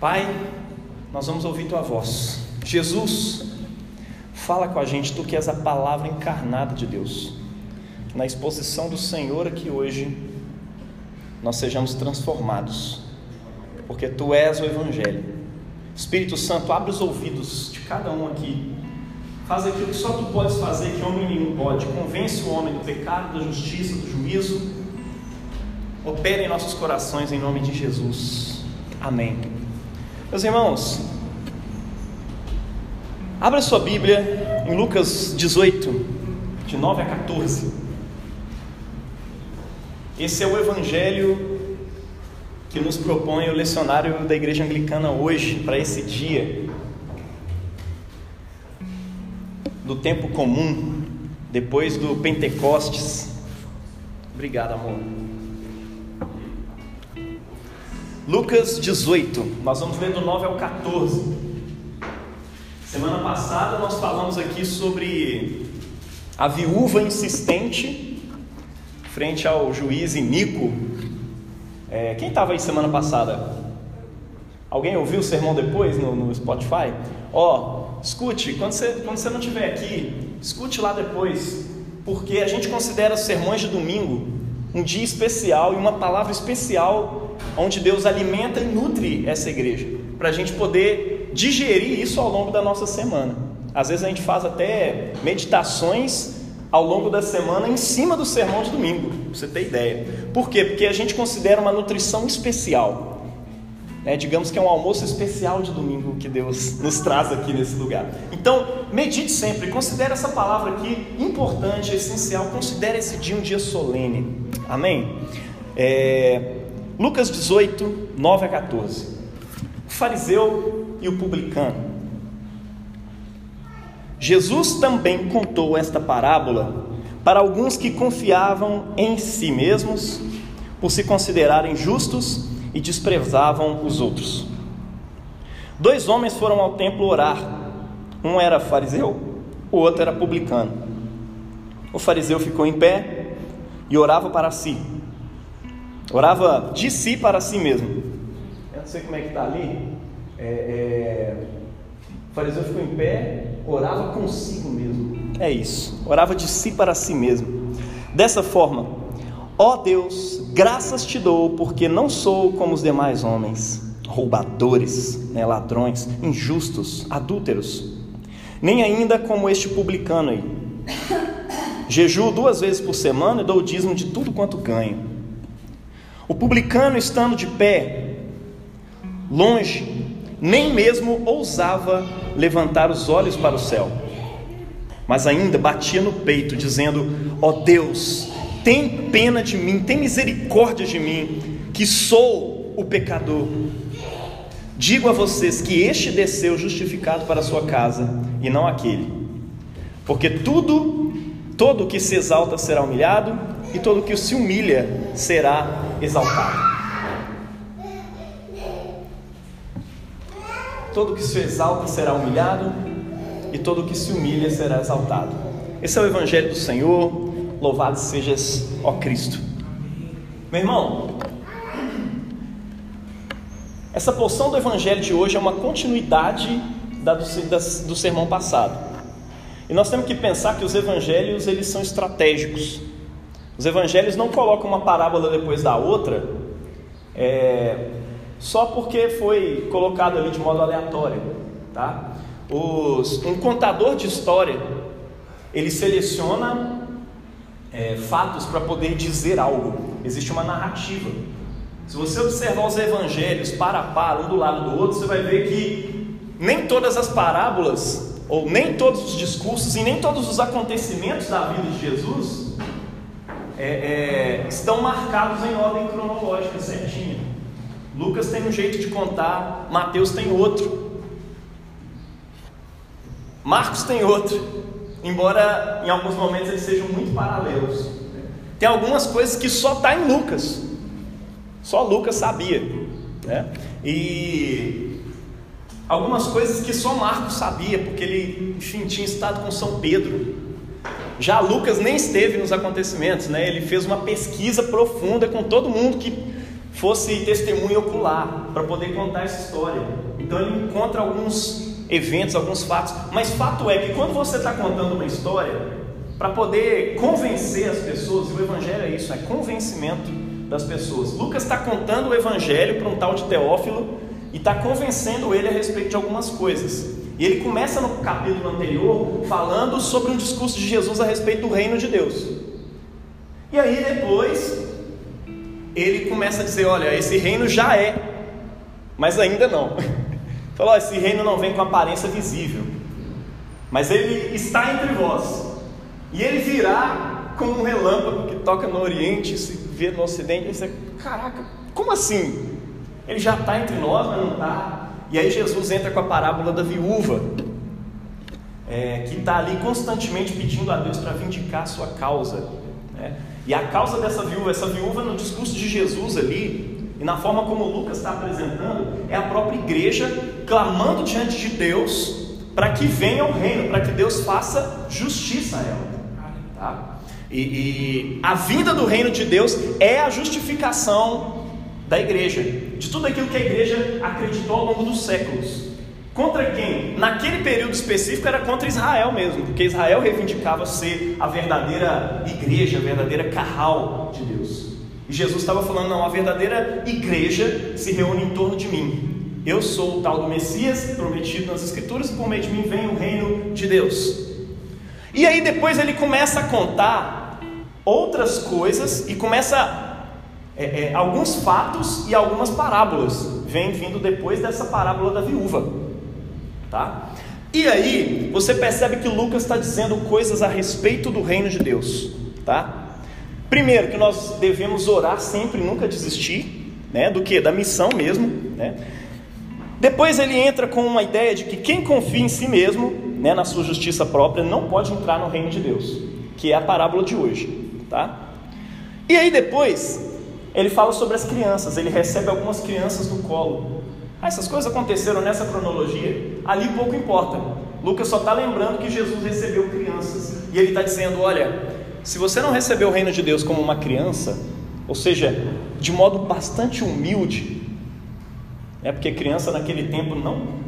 Pai, nós vamos ouvir tua voz. Jesus, fala com a gente, tu que és a palavra encarnada de Deus. Na exposição do Senhor aqui hoje, nós sejamos transformados, porque tu és o Evangelho. Espírito Santo, abre os ouvidos de cada um aqui. Faz aquilo que só tu podes fazer, que homem nenhum pode. Convence o homem do pecado, da justiça, do juízo. Opera em nossos corações em nome de Jesus. Amém. Meus irmãos, abra sua Bíblia em Lucas 18, de 9 a 14. Esse é o Evangelho que nos propõe o lecionário da Igreja Anglicana hoje, para esse dia do tempo comum, depois do Pentecostes. Obrigado, amor. Lucas 18, nós vamos ler do 9 ao 14. Semana passada nós falamos aqui sobre a viúva insistente frente ao juiz Inico, é, quem estava aí semana passada? Alguém ouviu o sermão depois no, no Spotify? Ó, oh, escute, quando você, quando você não estiver aqui, escute lá depois, porque a gente considera os sermões de domingo um dia especial e uma palavra especial onde Deus alimenta e nutre essa igreja, para a gente poder digerir isso ao longo da nossa semana. Às vezes a gente faz até meditações ao longo da semana em cima do sermão de domingo, para você ter ideia. Por quê? Porque a gente considera uma nutrição especial. Né? Digamos que é um almoço especial de domingo que Deus nos traz aqui nesse lugar. Então, medite sempre, considere essa palavra aqui importante, essencial, considere esse dia um dia solene. Amém? É... Lucas 18, 9 a 14. O fariseu e o publicano. Jesus também contou esta parábola para alguns que confiavam em si mesmos por se considerarem justos e desprezavam os outros. Dois homens foram ao templo orar. Um era fariseu, o outro era publicano. O fariseu ficou em pé e orava para si. Orava de si para si mesmo. Eu não sei como é que está ali. É, é... O fariseu ficou em pé orava consigo mesmo. É isso, orava de si para si mesmo. Dessa forma, ó Deus, graças te dou, porque não sou como os demais homens, roubadores, né, ladrões, injustos, adúlteros, nem ainda como este publicano aí. Jejuo duas vezes por semana e dou o dízimo de tudo quanto ganho. O publicano, estando de pé, longe, nem mesmo ousava levantar os olhos para o céu, mas ainda batia no peito, dizendo: Ó oh Deus, tem pena de mim, tem misericórdia de mim, que sou o pecador. Digo a vocês que este desceu justificado para a sua casa e não aquele, porque tudo, todo que se exalta será humilhado, e todo que se humilha será exaltado. Todo que se exalta será humilhado, e todo que se humilha será exaltado. Esse é o Evangelho do Senhor, louvado sejas, ó Cristo. Meu irmão, essa porção do Evangelho de hoje é uma continuidade da, do, da, do sermão passado. E nós temos que pensar que os evangelhos eles são estratégicos. Os evangelhos não colocam uma parábola depois da outra, é, só porque foi colocado ali de modo aleatório, tá? Os, um contador de história ele seleciona é, fatos para poder dizer algo. Existe uma narrativa. Se você observar os evangelhos para a par, um do lado do outro, você vai ver que nem todas as parábolas, ou nem todos os discursos e nem todos os acontecimentos da vida de Jesus é, é, estão marcados em ordem cronológica certinha. Lucas tem um jeito de contar, Mateus tem outro, Marcos tem outro, embora em alguns momentos eles sejam muito paralelos. Tem algumas coisas que só está em Lucas, só Lucas sabia, né? E algumas coisas que só Marcos sabia, porque ele, enfim, tinha estado com São Pedro. Já Lucas nem esteve nos acontecimentos, né? Ele fez uma pesquisa profunda com todo mundo que fosse testemunho ocular para poder contar essa história. Então ele encontra alguns eventos, alguns fatos, mas fato é que quando você está contando uma história, para poder convencer as pessoas, e o Evangelho é isso, é convencimento das pessoas. Lucas está contando o Evangelho para um tal de Teófilo e está convencendo ele a respeito de algumas coisas. E ele começa no capítulo anterior falando sobre um discurso de Jesus a respeito do reino de Deus. E aí depois ele começa a dizer: olha, esse reino já é, mas ainda não. Falou: esse reino não vem com aparência visível, mas ele está entre vós. E ele virá como um relâmpago que toca no Oriente se vê no Ocidente. E você, caraca, como assim? Ele já está entre nós, mas não está. E aí Jesus entra com a parábola da viúva, é, que está ali constantemente pedindo a Deus para vindicar a sua causa. Né? E a causa dessa viúva, essa viúva no discurso de Jesus ali, e na forma como Lucas está apresentando, é a própria igreja clamando diante de Deus para que venha o reino, para que Deus faça justiça a ela. Tá? E, e a vinda do reino de Deus é a justificação da igreja, de tudo aquilo que a igreja acreditou ao longo dos séculos. Contra quem? Naquele período específico era contra Israel mesmo, porque Israel reivindicava ser a verdadeira igreja, a verdadeira carral de Deus. E Jesus estava falando: não, a verdadeira igreja se reúne em torno de mim. Eu sou o tal do Messias prometido nas Escrituras, e por meio de mim vem o reino de Deus. E aí depois ele começa a contar outras coisas e começa é, é, alguns fatos e algumas parábolas. Vem vindo depois dessa parábola da viúva, tá? E aí você percebe que Lucas está dizendo coisas a respeito do reino de Deus, tá? Primeiro que nós devemos orar sempre, nunca desistir, né? Do que da missão mesmo, né? Depois ele entra com uma ideia de que quem confia em si mesmo né, na sua justiça própria, não pode entrar no reino de Deus, que é a parábola de hoje, tá? E aí depois ele fala sobre as crianças, ele recebe algumas crianças no colo. Ah, essas coisas aconteceram nessa cronologia, ali pouco importa. Lucas só está lembrando que Jesus recebeu crianças e ele está dizendo: olha, se você não recebeu o reino de Deus como uma criança, ou seja, de modo bastante humilde, é porque criança naquele tempo não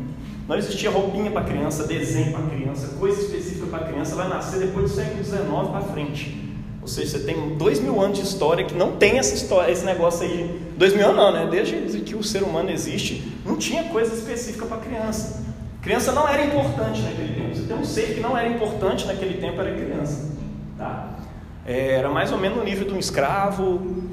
não existia roupinha para criança, desenho para criança, coisa específica para criança, vai nascer depois do século XIX para frente. Ou seja, você tem dois mil anos de história que não tem essa história, esse negócio aí. Dois mil anos não, né? Desde que o ser humano existe, não tinha coisa específica para criança. Criança não era importante naquele tempo. Você tem um ser que não era importante naquele tempo, era criança. Tá? É, era mais ou menos no nível de um escravo.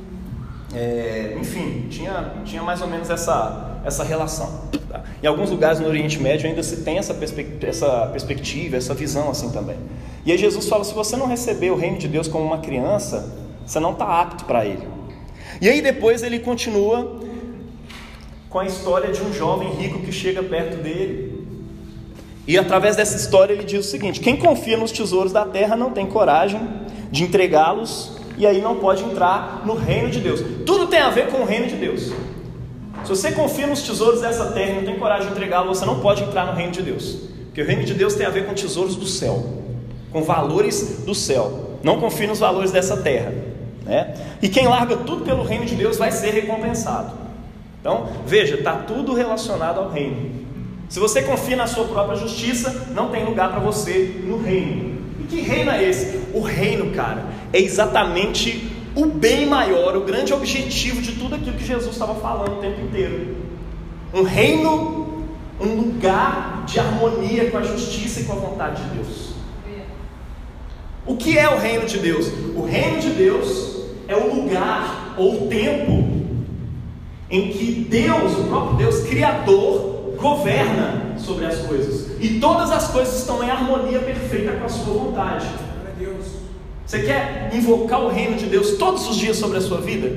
É, enfim, tinha, tinha mais ou menos essa, essa relação. Tá? Em alguns lugares no Oriente Médio ainda se tem essa, perspe essa perspectiva, essa visão assim também. E aí Jesus fala: se você não receber o reino de Deus como uma criança, você não está apto para ele. E aí depois ele continua com a história de um jovem rico que chega perto dele. E através dessa história ele diz o seguinte: quem confia nos tesouros da terra não tem coragem de entregá-los e aí não pode entrar no reino de Deus. Tudo tem a ver com o reino de Deus. Se você confia nos tesouros dessa terra e não tem coragem de entregá-lo, você não pode entrar no reino de Deus. Porque o reino de Deus tem a ver com tesouros do céu, com valores do céu. Não confie nos valores dessa terra. Né? E quem larga tudo pelo reino de Deus vai ser recompensado. Então, veja, está tudo relacionado ao reino. Se você confia na sua própria justiça, não tem lugar para você no reino. E que reino é esse? O reino, cara, é exatamente o bem maior, o grande objetivo de tudo aquilo que Jesus estava falando o tempo inteiro. Um reino, um lugar de harmonia com a justiça e com a vontade de Deus. O que é o reino de Deus? O reino de Deus é o lugar ou o tempo em que Deus, o próprio Deus Criador, governa sobre as coisas. E todas as coisas estão em harmonia perfeita com a sua vontade. Você quer invocar o reino de Deus todos os dias sobre a sua vida?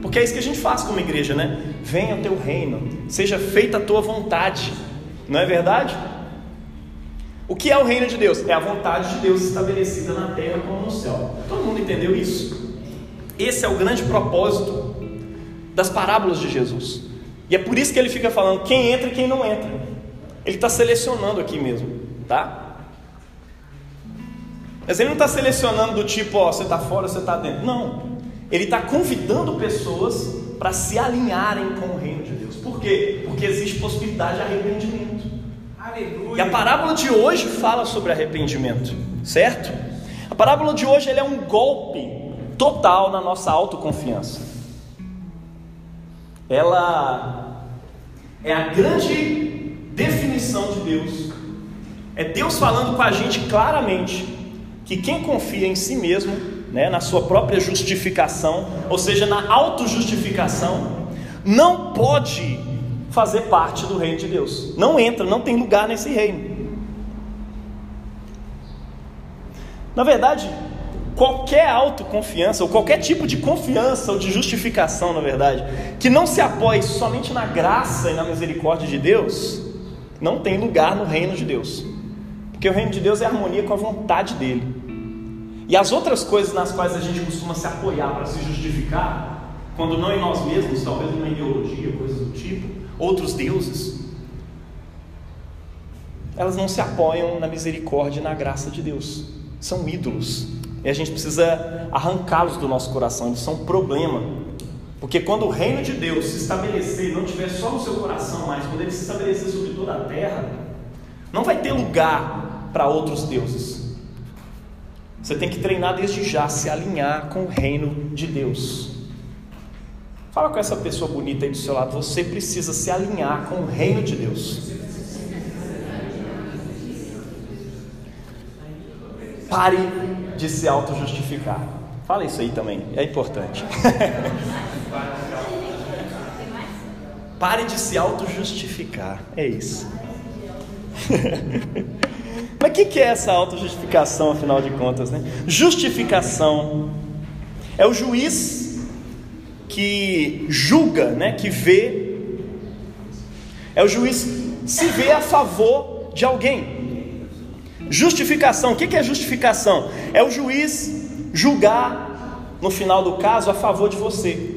Porque é isso que a gente faz como igreja, né? Venha o teu reino, seja feita a tua vontade, não é verdade? O que é o reino de Deus? É a vontade de Deus estabelecida na terra como no céu. Todo mundo entendeu isso? Esse é o grande propósito das parábolas de Jesus. E é por isso que ele fica falando quem entra e quem não entra. Ele está selecionando aqui mesmo, tá? Mas ele não está selecionando do tipo, ó, você está fora, você está dentro. Não. Ele está convidando pessoas para se alinharem com o reino de Deus. Por quê? Porque existe possibilidade de arrependimento. Aleluia. E a parábola de hoje fala sobre arrependimento, certo? A parábola de hoje é um golpe total na nossa autoconfiança. Ela é a grande definição de Deus. É Deus falando com a gente claramente que quem confia em si mesmo, né, na sua própria justificação, ou seja, na autojustificação, não pode fazer parte do reino de Deus. Não entra, não tem lugar nesse reino. Na verdade, qualquer autoconfiança, ou qualquer tipo de confiança ou de justificação, na verdade, que não se apoie somente na graça e na misericórdia de Deus, não tem lugar no reino de Deus. Porque o reino de Deus é harmonia com a vontade dele. E as outras coisas nas quais a gente costuma se apoiar para se justificar, quando não em nós mesmos, talvez numa ideologia, coisas do tipo, outros deuses, elas não se apoiam na misericórdia e na graça de Deus. São ídolos. E a gente precisa arrancá-los do nosso coração. Eles são um problema. Porque quando o reino de Deus se estabelecer, não tiver só no seu coração, mas quando ele se estabelecer sobre toda a terra, não vai ter lugar para outros deuses. Você tem que treinar desde já, se alinhar com o reino de Deus. Fala com essa pessoa bonita aí do seu lado. Você precisa se alinhar com o reino de Deus. Pare de se auto-justificar. Fala isso aí também, é importante. Pare de se auto-justificar. É isso. Mas o que, que é essa auto-justificação, afinal de contas? Né? Justificação é o juiz que julga, né, que vê, é o juiz se vê a favor de alguém. Justificação, o que é justificação? É o juiz julgar, no final do caso, a favor de você.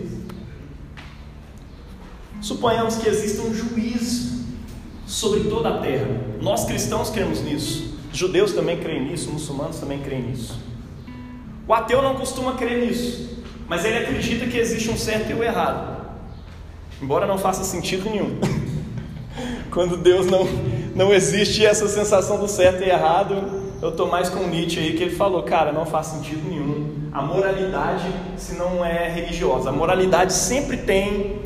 Suponhamos que exista um juízo sobre toda a terra. Nós cristãos cremos nisso. Judeus também creem nisso, muçulmanos também creem nisso. O ateu não costuma crer nisso mas ele acredita que existe um certo e o um errado, embora não faça sentido nenhum. Quando Deus não, não existe essa sensação do certo e errado, eu estou mais com Nietzsche aí, que ele falou, cara, não faz sentido nenhum. A moralidade, se não é religiosa, a moralidade sempre tem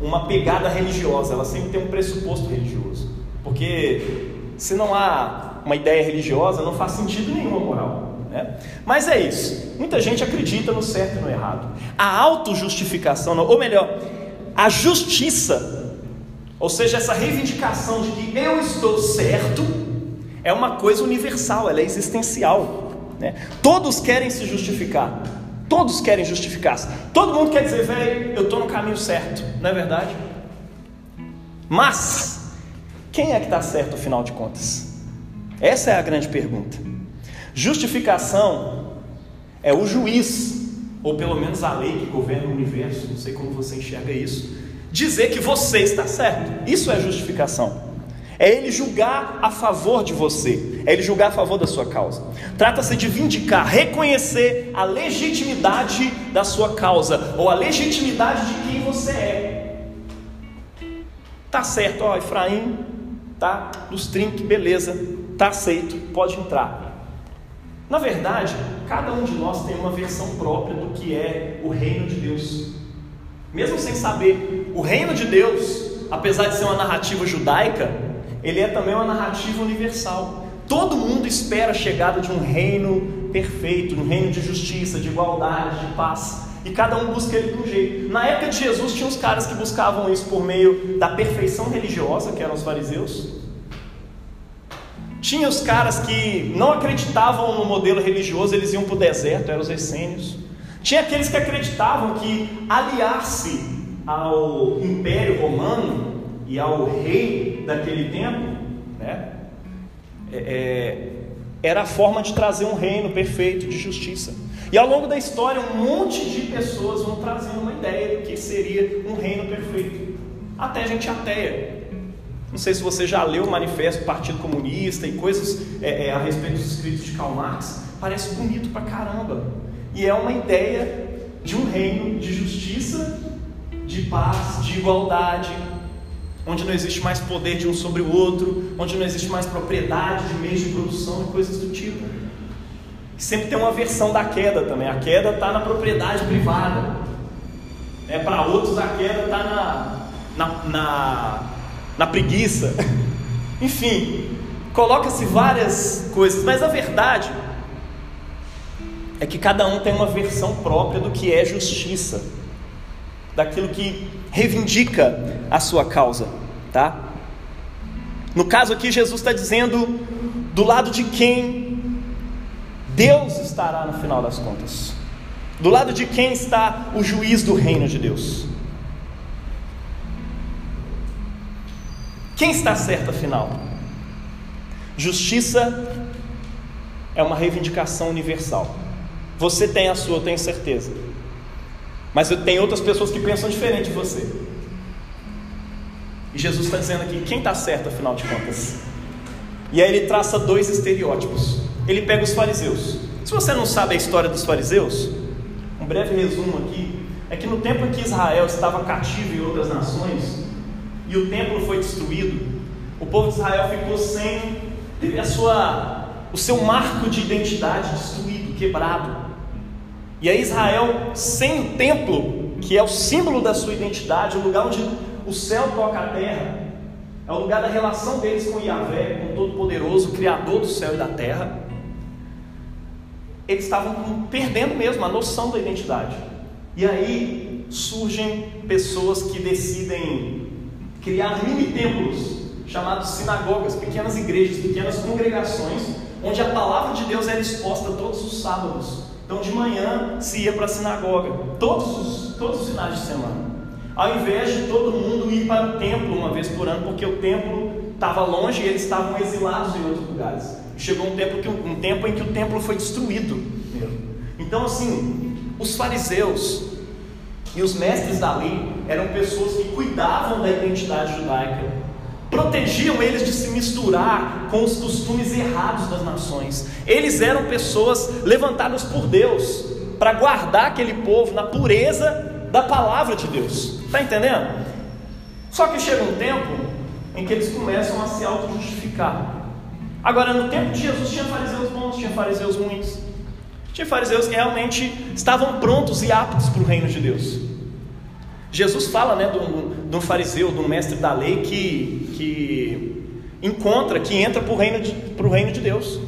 uma pegada religiosa, ela sempre tem um pressuposto religioso. Porque se não há uma ideia religiosa, não faz sentido nenhum a moral. Né? Mas é isso. Muita gente acredita no certo e no errado. A autojustificação, ou melhor, a justiça, ou seja, essa reivindicação de que eu estou certo, é uma coisa universal, ela é existencial. Né? Todos querem se justificar. Todos querem justificar-se. Todo mundo quer dizer, velho, eu estou no caminho certo, não é verdade? Mas, quem é que está certo, afinal de contas? Essa é a grande pergunta. Justificação é o juiz, ou pelo menos a lei que governa o universo, não sei como você enxerga isso, dizer que você está certo. Isso é justificação. É ele julgar a favor de você, é ele julgar a favor da sua causa. Trata-se de vindicar, reconhecer a legitimidade da sua causa, ou a legitimidade de quem você é. Tá certo, ó, Efraim, tá nos trinques, beleza, tá aceito, pode entrar. Na verdade, cada um de nós tem uma versão própria do que é o reino de Deus. Mesmo sem saber, o reino de Deus, apesar de ser uma narrativa judaica, ele é também uma narrativa universal. Todo mundo espera a chegada de um reino perfeito, um reino de justiça, de igualdade, de paz. E cada um busca ele de um jeito. Na época de Jesus, tinha uns caras que buscavam isso por meio da perfeição religiosa, que eram os fariseus, tinha os caras que não acreditavam no modelo religioso, eles iam para o deserto, eram os essênios. Tinha aqueles que acreditavam que aliar-se ao Império Romano e ao rei daquele tempo, né, é, é, era a forma de trazer um reino perfeito de justiça. E ao longo da história, um monte de pessoas vão trazendo uma ideia do que seria um reino perfeito. Até gente ateia, não sei se você já leu o manifesto do Partido Comunista e coisas é, é, a respeito dos escritos de Karl Marx. Parece bonito pra caramba. E é uma ideia de um reino de justiça, de paz, de igualdade, onde não existe mais poder de um sobre o outro, onde não existe mais propriedade de meios de produção e coisas do tipo. Sempre tem uma versão da queda também. A queda está na propriedade privada. É, Para outros, a queda está na, na, na, na preguiça. Enfim, coloca-se várias coisas, mas a verdade é que cada um tem uma versão própria do que é justiça, daquilo que reivindica a sua causa, tá? No caso aqui, Jesus está dizendo do lado de quem Deus estará no final das contas, do lado de quem está o juiz do reino de Deus. Quem está certo afinal? Justiça é uma reivindicação universal. Você tem a sua, eu tenho certeza. Mas tenho outras pessoas que pensam diferente de você. E Jesus está dizendo aqui: quem está certo afinal de contas? E aí ele traça dois estereótipos. Ele pega os fariseus. Se você não sabe a história dos fariseus, um breve resumo aqui é que no tempo em que Israel estava cativo em outras nações e o templo foi destruído, o povo de Israel ficou sem a sua, o seu marco de identidade destruído, quebrado. E aí Israel, sem o templo, que é o símbolo da sua identidade, o lugar onde o céu toca a terra, é o lugar da relação deles com Yahvé, com o Todo-Poderoso, Criador do céu e da terra. Eles estavam perdendo mesmo a noção da identidade. E aí surgem pessoas que decidem criar mini templos chamados sinagogas, pequenas igrejas, pequenas congregações, onde a palavra de Deus era exposta todos os sábados. Então de manhã se ia para a sinagoga, todos os, todos os finais de semana. Ao invés de todo mundo ir para o templo uma vez por ano, porque o templo estava longe e eles estavam exilados em outros lugares. Chegou um tempo, que, um tempo em que o templo foi destruído. Então, assim, os fariseus e os mestres da lei eram pessoas que cuidavam da identidade judaica, protegiam eles de se misturar com os costumes errados das nações. Eles eram pessoas levantadas por Deus para guardar aquele povo na pureza da palavra de Deus. Está entendendo? Só que chega um tempo em que eles começam a se auto-justificar. Agora, no tempo de Jesus, tinha fariseus bons, tinha fariseus ruins. Tinha fariseus que realmente estavam prontos e aptos para o reino de Deus. Jesus fala né, de um fariseu, de um mestre da lei que, que encontra, que entra para o reino, de, reino de Deus.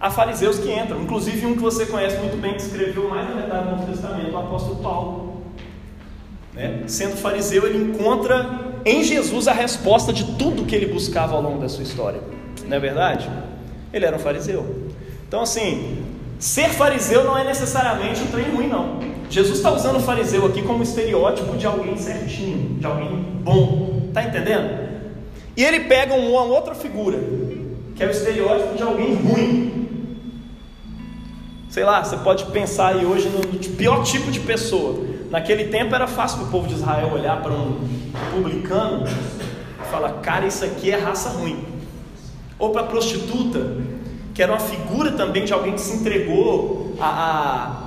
Há fariseus que entram, inclusive um que você conhece muito bem, que escreveu mais da metade do Novo Testamento, o apóstolo Paulo. Né? Sendo fariseu, ele encontra em Jesus a resposta de tudo que ele buscava ao longo da sua história. Não é verdade? Ele era um fariseu. Então, assim, ser fariseu não é necessariamente um trem ruim, não. Jesus está usando o fariseu aqui como estereótipo de alguém certinho, de alguém bom. Está entendendo? E ele pega uma outra figura, que é o estereótipo de alguém ruim. Sei lá, você pode pensar aí hoje no pior tipo de pessoa. Naquele tempo era fácil para o povo de Israel olhar para um publicano e falar: cara, isso aqui é raça ruim. Ou para a prostituta, que era uma figura também de alguém que se entregou a, a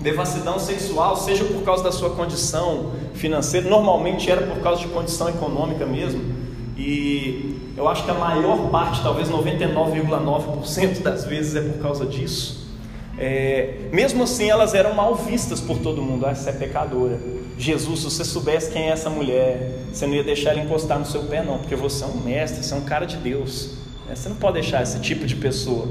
devassidão sexual, seja por causa da sua condição financeira, normalmente era por causa de condição econômica mesmo, e eu acho que a maior parte, talvez 99,9% das vezes é por causa disso. É, mesmo assim, elas eram mal vistas por todo mundo. Ah, essa é pecadora. Jesus, se você soubesse quem é essa mulher, você não ia deixar ela encostar no seu pé, não, porque você é um mestre, você é um cara de Deus. Né? Você não pode deixar esse tipo de pessoa.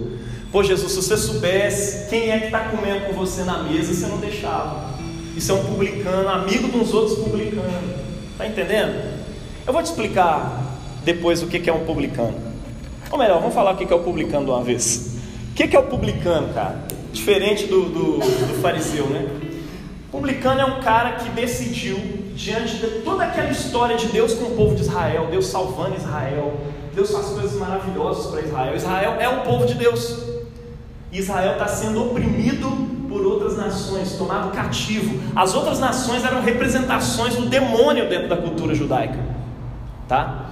Pô, Jesus, se você soubesse quem é que está comendo com você na mesa, você não deixava. Isso é um publicano, amigo de uns outros publicanos. Está entendendo? Eu vou te explicar depois o que é um publicano. Ou melhor, vamos falar o que é o publicano de uma vez. O que é o publicano, cara? Diferente do, do, do fariseu, né? Publicano é um cara que decidiu, diante de toda aquela história de Deus com o povo de Israel, Deus salvando Israel, Deus faz coisas maravilhosas para Israel. Israel é o povo de Deus. Israel está sendo oprimido por outras nações, tomado cativo. As outras nações eram representações do demônio dentro da cultura judaica, tá?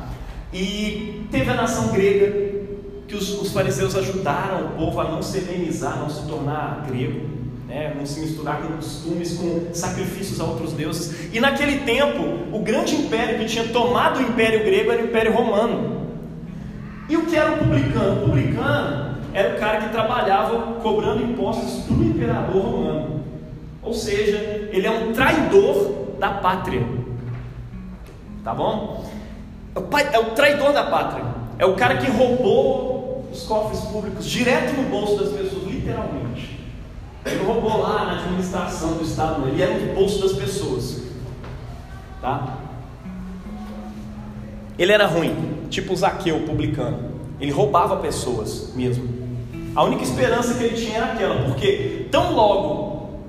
E teve a nação grega que os, os fariseus ajudaram o povo a não se helenizar, não se tornar grego. né? não se misturar com costumes, com sacrifícios a outros deuses. E naquele tempo, o grande império que tinha tomado o Império Grego era o Império Romano. E o que era o publicano? O publicano era o cara que trabalhava cobrando impostos para o imperador romano. Ou seja, ele é um traidor da pátria. Tá bom? É o traidor da pátria. É o cara que roubou os cofres públicos direto no bolso das pessoas, literalmente. Ele roubou lá na administração do Estado, ele era no bolso das pessoas. Tá? Ele era ruim, tipo o Zaqueu publicano. Ele roubava pessoas mesmo. A única esperança que ele tinha era aquela, porque tão logo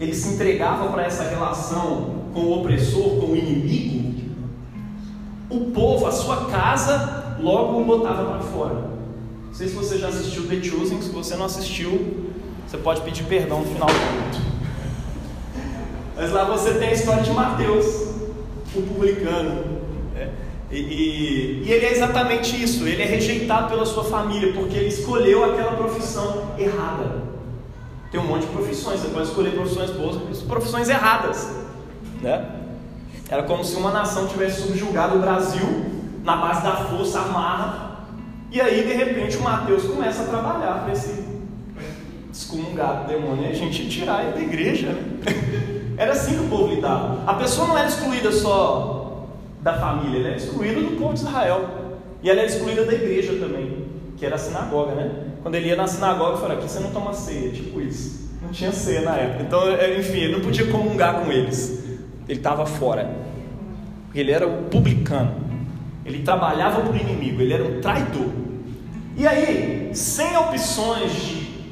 ele se entregava para essa relação com o opressor, com o inimigo, o povo, a sua casa, logo o botava para fora. Não sei se você já assistiu The Chosen, se você não assistiu, você pode pedir perdão no final do culto. Mas lá você tem a história de Mateus, o publicano. E, e, ele é exatamente isso, ele é rejeitado pela sua família, porque ele escolheu aquela profissão errada. Tem um monte de profissões, você pode escolher profissões boas, profissões erradas. Né? Era como se uma nação tivesse subjugado o Brasil na base da força armada, e aí de repente o Mateus começa a trabalhar para esse excomungado demônio e a gente tirar ele da igreja. Né? Era assim que o povo lidava. A pessoa não era excluída só da família, ela era excluída do povo de Israel. E ela era excluída da igreja também, que era a sinagoga, né? Quando ele ia na sinagoga, falava: aqui você não toma ceia, tipo isso. Não tinha ceia na época. Então, é, enfim, ele não podia comungar com eles. Ele estava fora. Ele era o publicano. Ele trabalhava para o inimigo, ele era um traidor. E aí, sem opções de,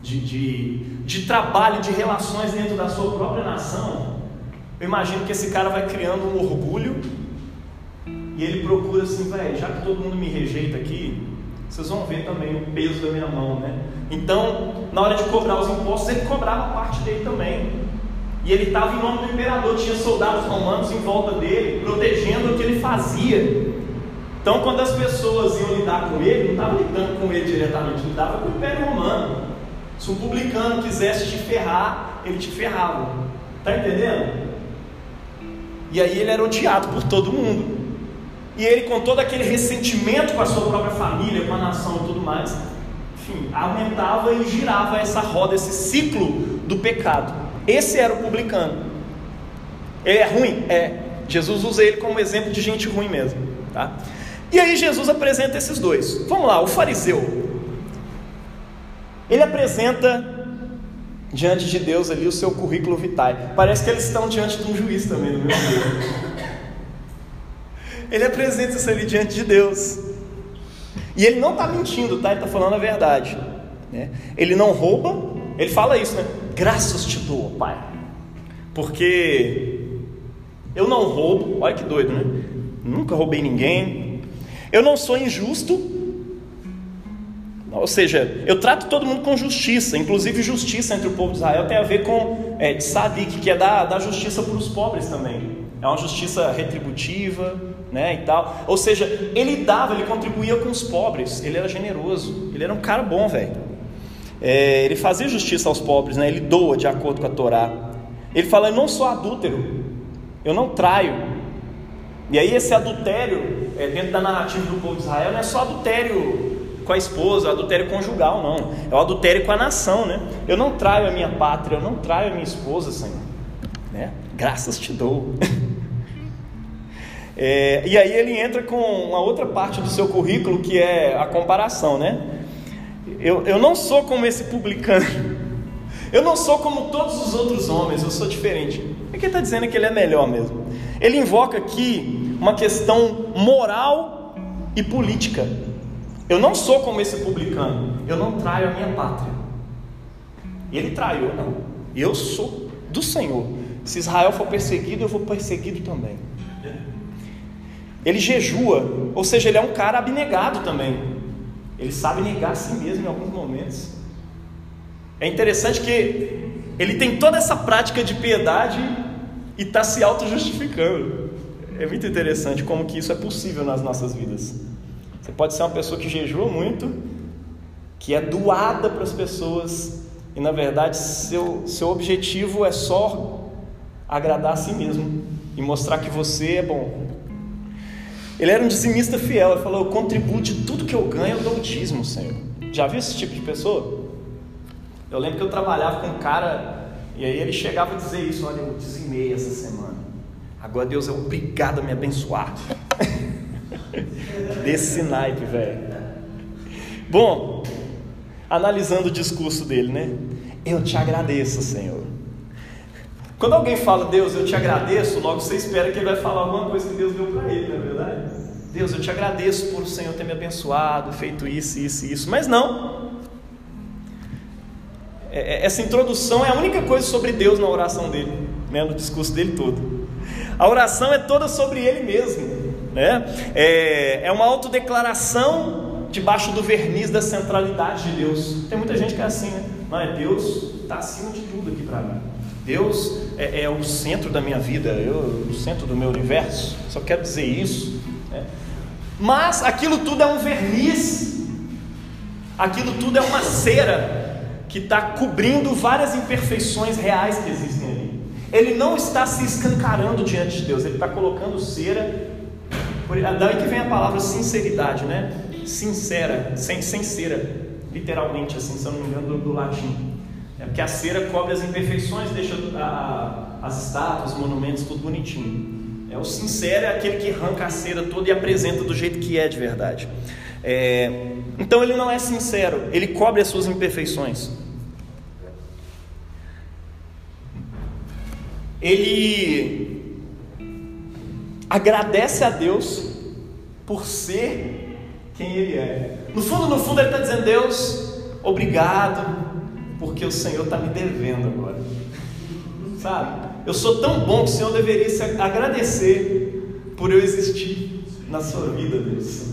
de, de, de trabalho, de relações dentro da sua própria nação, eu imagino que esse cara vai criando um orgulho e ele procura assim, velho, já que todo mundo me rejeita aqui, vocês vão ver também o peso da minha mão, né? Então, na hora de cobrar os impostos, ele cobrava parte dele também. E ele estava em nome do imperador, tinha soldados romanos em volta dele, protegendo o que ele fazia. Então, quando as pessoas iam lidar com ele, não estavam lidando com ele diretamente, lidava com o Império Romano. Se um publicano quisesse te ferrar, ele te ferrava. Está entendendo? E aí ele era odiado por todo mundo. E ele, com todo aquele ressentimento com a sua própria família, com a nação e tudo mais, enfim, aumentava e girava essa roda, esse ciclo do pecado. Esse era o publicano. Ele é ruim? É. Jesus usa ele como exemplo de gente ruim mesmo. Tá? E aí Jesus apresenta esses dois. Vamos lá, o fariseu. Ele apresenta diante de Deus ali o seu currículo vitae. Parece que eles estão diante de um juiz também, no meu Ele apresenta isso ali diante de Deus. E ele não está mentindo, tá? Ele está falando a verdade. Né? Ele não rouba, ele fala isso, né? Graças te dou, Pai, porque eu não roubo, olha que doido, né? Nunca roubei ninguém, eu não sou injusto, ou seja, eu trato todo mundo com justiça, inclusive justiça entre o povo de Israel tem a ver com é, que é dar justiça para os pobres também. É uma justiça retributiva, né, e tal. Ou seja, ele dava, ele contribuía com os pobres, ele era generoso, ele era um cara bom, velho. É, ele fazia justiça aos pobres, né? ele doa de acordo com a Torá. Ele fala: Eu não sou adúltero, eu não traio. E aí, esse adultério, é, dentro da narrativa do povo de Israel, não é só adultério com a esposa, adultério conjugal, não. É o adultério com a nação, né? Eu não traio a minha pátria, eu não traio a minha esposa, Senhor. Né? Graças te dou. é, e aí ele entra com uma outra parte do seu currículo que é a comparação, né? Eu, eu não sou como esse publicano. Eu não sou como todos os outros homens, eu sou diferente. O que ele está dizendo é que ele é melhor mesmo. Ele invoca aqui uma questão moral e política. Eu não sou como esse publicano, eu não traio a minha pátria. Ele traiu, não. Eu sou do Senhor. Se Israel for perseguido, eu vou perseguido também. Ele jejua, ou seja, ele é um cara abnegado também. Ele sabe negar a si mesmo em alguns momentos. É interessante que ele tem toda essa prática de piedade e está se auto-justificando. É muito interessante como que isso é possível nas nossas vidas. Você pode ser uma pessoa que jejua muito, que é doada para as pessoas, e na verdade seu, seu objetivo é só agradar a si mesmo e mostrar que você é bom. Ele era um dizimista fiel, ele falou: Eu contribuo de tudo que eu ganho, eu dou o dízimo, Senhor. Já viu esse tipo de pessoa? Eu lembro que eu trabalhava com um cara, e aí ele chegava a dizer isso: Olha, eu dizimei essa semana. Agora Deus é obrigado a me abençoar. Desse naipe, velho. Bom, analisando o discurso dele, né? Eu te agradeço, Senhor. Quando alguém fala, Deus, eu te agradeço, logo você espera que ele vai falar alguma coisa que Deus deu para ele, não é verdade? Deus, eu te agradeço por o Senhor ter me abençoado, feito isso, isso e isso. Mas não. É, é, essa introdução é a única coisa sobre Deus na oração dele, né, no discurso dele todo. A oração é toda sobre ele mesmo. Né? É, é uma autodeclaração debaixo do verniz da centralidade de Deus. Tem muita gente que é assim, né? Não, é Deus está acima de tudo aqui para mim. Deus é, é, o centro da minha vida, eu, o centro do meu universo. Só quero dizer isso. Né? Mas aquilo tudo é um verniz, aquilo tudo é uma cera que está cobrindo várias imperfeições reais que existem ali. Ele não está se escancarando diante de Deus, ele está colocando cera Daí que vem a palavra sinceridade, né? Sincera, sem, sem cera, literalmente assim, se eu não me engano, do, do latim. É porque a cera cobre as imperfeições, deixa a, a, as estátuas, os monumentos, tudo bonitinho. É, o sincero é aquele que arranca a cera toda e apresenta do jeito que é de verdade. É, então ele não é sincero, ele cobre as suas imperfeições. Ele agradece a Deus por ser quem Ele é. No fundo, no fundo, Ele está dizendo: Deus, obrigado, porque o Senhor está me devendo agora. Sabe? Eu sou tão bom que o Senhor deveria se agradecer por eu existir na sua vida, Deus.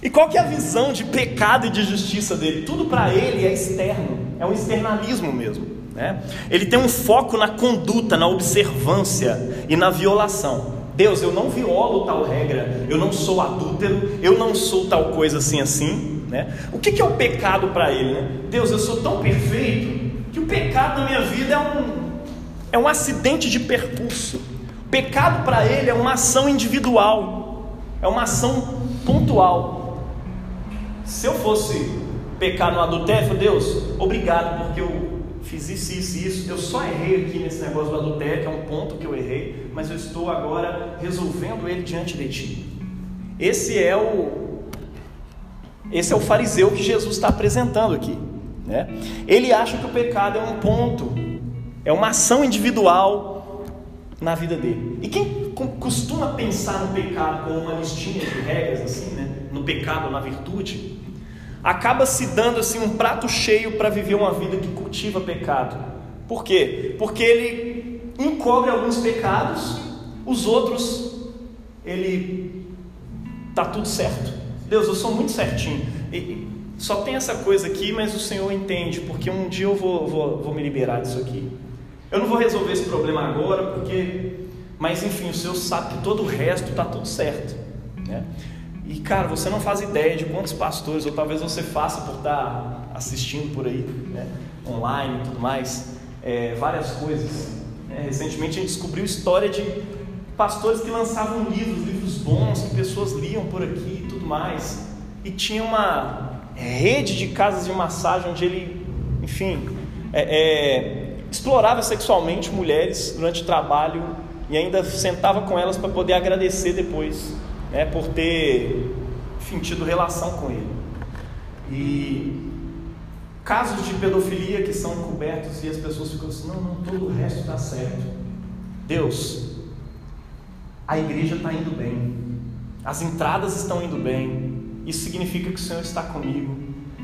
E qual que é a visão de pecado e de justiça dele? Tudo para ele é externo, é um externalismo mesmo. Né? Ele tem um foco na conduta, na observância e na violação. Deus, eu não violo tal regra, eu não sou adúltero, eu não sou tal coisa assim assim. Né? O que, que é o pecado para ele? Né? Deus, eu sou tão perfeito que o pecado na minha vida é um, é um acidente de percurso. O pecado para ele é uma ação individual, é uma ação pontual. Se eu fosse pecar no adultério, Deus, obrigado, porque eu fiz isso, isso isso. Eu só errei aqui nesse negócio do adultério, que é um ponto que eu errei, mas eu estou agora resolvendo ele diante de ti. Esse é o esse é o fariseu que Jesus está apresentando aqui. Né? Ele acha que o pecado é um ponto, é uma ação individual na vida dele. E quem costuma pensar no pecado como uma listinha de regras, assim, né? no pecado, na virtude, acaba se dando assim um prato cheio para viver uma vida que cultiva pecado. Por quê? Porque ele encobre alguns pecados, os outros ele tá tudo certo. Deus, eu sou muito certinho. E, só tem essa coisa aqui, mas o Senhor entende, porque um dia eu vou, vou, vou me liberar disso aqui. Eu não vou resolver esse problema agora, porque. Mas enfim, o Senhor sabe que todo o resto está tudo certo. Né? E cara, você não faz ideia de quantos pastores, ou talvez você faça por estar assistindo por aí, né, online e tudo mais, é, várias coisas. É, recentemente a gente descobriu história de pastores que lançavam livros, livros bons, que pessoas liam por aqui e tudo mais. E tinha uma rede de casas de massagem onde ele, enfim, é, é, explorava sexualmente mulheres durante o trabalho e ainda sentava com elas para poder agradecer depois né, por ter enfim, tido relação com ele. E casos de pedofilia que são encobertos e as pessoas ficam assim: não, não, todo o resto está certo. Deus, a igreja está indo bem, as entradas estão indo bem, isso significa que o Senhor está comigo.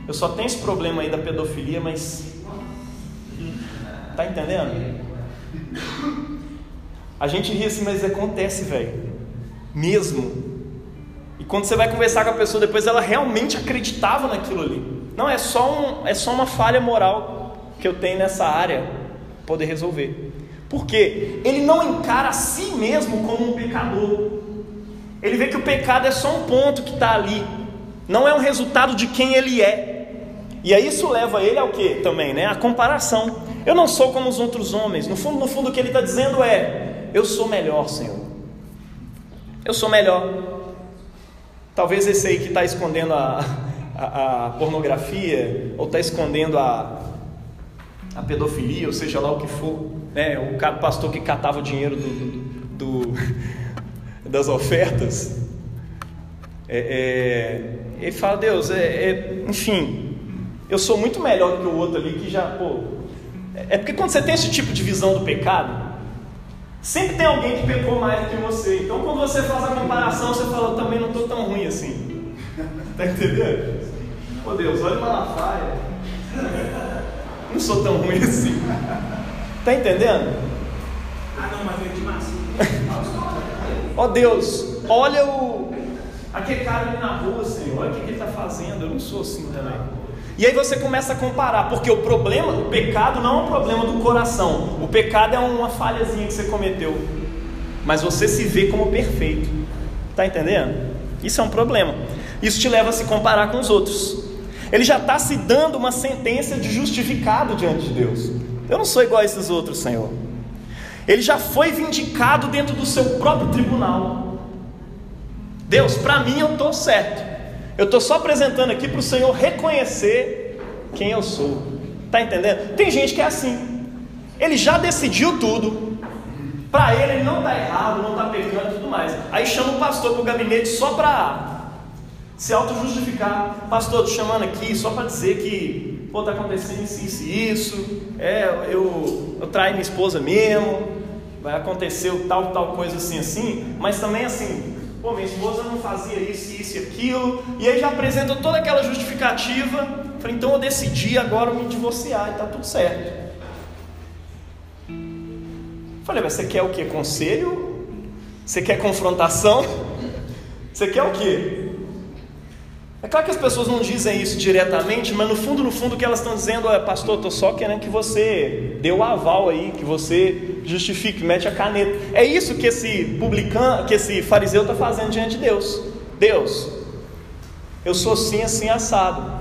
Eu só tenho esse problema aí da pedofilia, mas. Tá entendendo? A gente ri assim, mas acontece, velho. Mesmo quando você vai conversar com a pessoa depois, ela realmente acreditava naquilo ali. Não é só, um, é só uma falha moral que eu tenho nessa área poder resolver. Porque ele não encara a si mesmo como um pecador. Ele vê que o pecado é só um ponto que está ali. Não é um resultado de quem ele é. E aí isso leva ele ao que também, né? A comparação. Eu não sou como os outros homens. No fundo, no fundo, o que ele está dizendo é: eu sou melhor, Senhor. Eu sou melhor. Talvez esse aí que está escondendo a, a, a, pornografia, ou está escondendo a, a pedofilia, ou seja lá o que for, né? o pastor que catava o dinheiro do, do, do das ofertas, é, é, ele fala, Deus, é, é, enfim, eu sou muito melhor do que o outro ali que já, pô. É, é porque quando você tem esse tipo de visão do pecado, sempre tem alguém que pecou mais do que você. Então quando você faz a comparação, você fala, eu também não estou tão ruim assim. Tá entendendo? Pô Deus, olha o Malafaia. Não sou tão ruim assim. Tá entendendo? Ah não, mas é de massa. Ó Deus, olha o aquele cara ali na rua, Senhor, olha o que, que ele está fazendo. Eu não sou assim também. E aí você começa a comparar, porque o problema, o pecado não é um problema do coração. O pecado é uma falhazinha que você cometeu. Mas você se vê como perfeito. Está entendendo? Isso é um problema. Isso te leva a se comparar com os outros. Ele já está se dando uma sentença de justificado diante de Deus. Eu não sou igual a esses outros, Senhor. Ele já foi vindicado dentro do seu próprio tribunal. Deus, para mim eu estou certo. Eu estou só apresentando aqui para o Senhor reconhecer quem eu sou. Está entendendo? Tem gente que é assim. Ele já decidiu tudo. Para ele, ele não está errado, não está pecando e tudo mais. Aí chama o pastor para o gabinete só para se auto-justificar. Pastor, estou chamando aqui só para dizer que está acontecendo isso, isso e isso. É, eu, eu traí minha esposa mesmo. Vai acontecer tal, tal coisa assim, assim. Mas também assim, Pô, minha esposa não fazia isso, isso e aquilo. E aí já apresenta toda aquela justificativa. Falei, então eu decidi agora me divorciar e está tudo certo. Falei, mas você quer o que? Conselho? Você quer confrontação? Você quer o que? É claro que as pessoas não dizem isso diretamente, mas no fundo, no fundo, o que elas estão dizendo é, pastor, estou só querendo que você dê o aval aí, que você justifique, mete a caneta. É isso que esse publicano, que esse fariseu está fazendo diante de Deus. Deus, eu sou assim, assim, assado.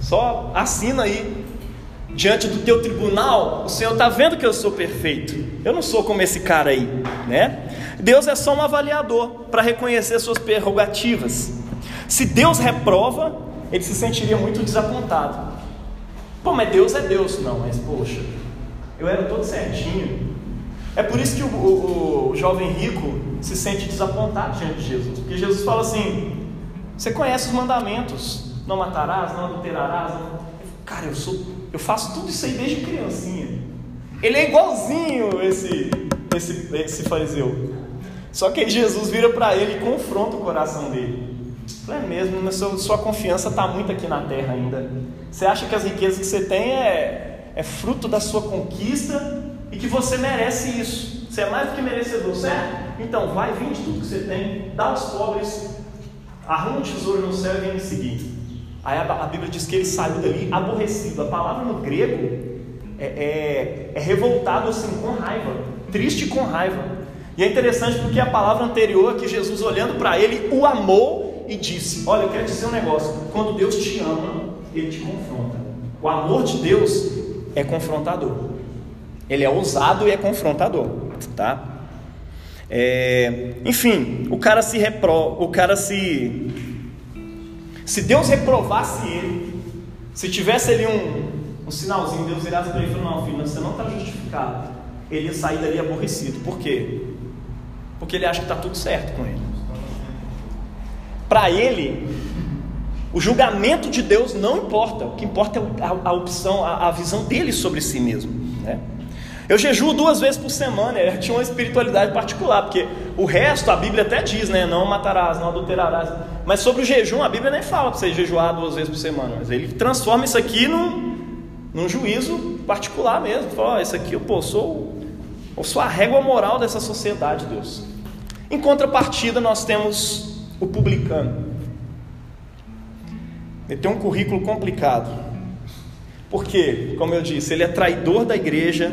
Só assina aí. Diante do teu tribunal, o Senhor está vendo que eu sou perfeito. Eu não sou como esse cara aí, né? Deus é só um avaliador para reconhecer suas prerrogativas. Se Deus reprova, ele se sentiria muito desapontado. Pô, mas Deus é Deus. Não, mas poxa, eu era todo certinho. É por isso que o, o, o jovem rico se sente desapontado diante de Jesus. Porque Jesus fala assim: Você conhece os mandamentos? Não matarás, não adulterarás. Não... Cara, eu sou, eu faço tudo isso aí desde criancinha. Ele é igualzinho esse, esse, esse fariseu. Só que aí Jesus vira para ele e confronta o coração dele. É mesmo, mas sua, sua confiança está muito aqui na terra ainda. Você acha que as riquezas que você tem é, é fruto da sua conquista e que você merece isso. Você é mais do que merecedor, certo? Então, vai, vende tudo que você tem, dá aos pobres, arruma um tesouro no céu e vem me seguir. Aí a, a Bíblia diz que ele saiu dali aborrecido. A palavra no grego é, é, é revoltado assim, com raiva, triste com raiva. E é interessante porque a palavra anterior, que Jesus olhando para ele, o amou e disse: Olha, eu quero dizer um negócio. Quando Deus te ama, Ele te confronta. O amor de Deus é confrontador. Ele é ousado e é confrontador, tá? É, enfim, o cara se repro, o cara se se Deus reprovasse ele, se tivesse ali um, um sinalzinho, Deus virasse para ele e falou: Não, filho, você não está justificado. Ele ia sair dali aborrecido. Por quê? Porque ele acha que está tudo certo com ele. Para ele, o julgamento de Deus não importa, o que importa é a, a opção, a, a, visão dele sobre si mesmo. Né? Eu jejuo duas vezes por semana, ele tinha uma espiritualidade particular, porque o resto a Bíblia até diz, né? Não matarás, não adulterarás. Mas sobre o jejum, a Bíblia nem fala para você jejuar duas vezes por semana. Mas ele transforma isso aqui num, num juízo particular mesmo. Fala, oh, isso aqui eu sou, eu sou a régua moral dessa sociedade, Deus. Em contrapartida, nós temos o publicano. Ele tem um currículo complicado. Porque, como eu disse, ele é traidor da igreja,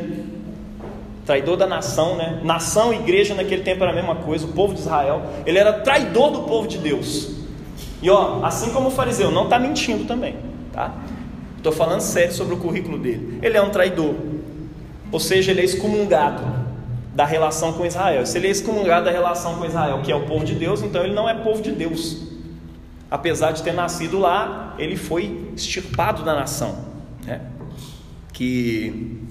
traidor da nação, né? Nação e igreja naquele tempo era a mesma coisa, o povo de Israel. Ele era traidor do povo de Deus. E ó, assim como o fariseu, não está mentindo também, tá? Estou falando sério sobre o currículo dele. Ele é um traidor, ou seja, ele é excomungado da relação com Israel. Se ele é excomungado da relação com Israel, que é o povo de Deus, então ele não é povo de Deus. Apesar de ter nascido lá, ele foi extirpado da nação. Né? Que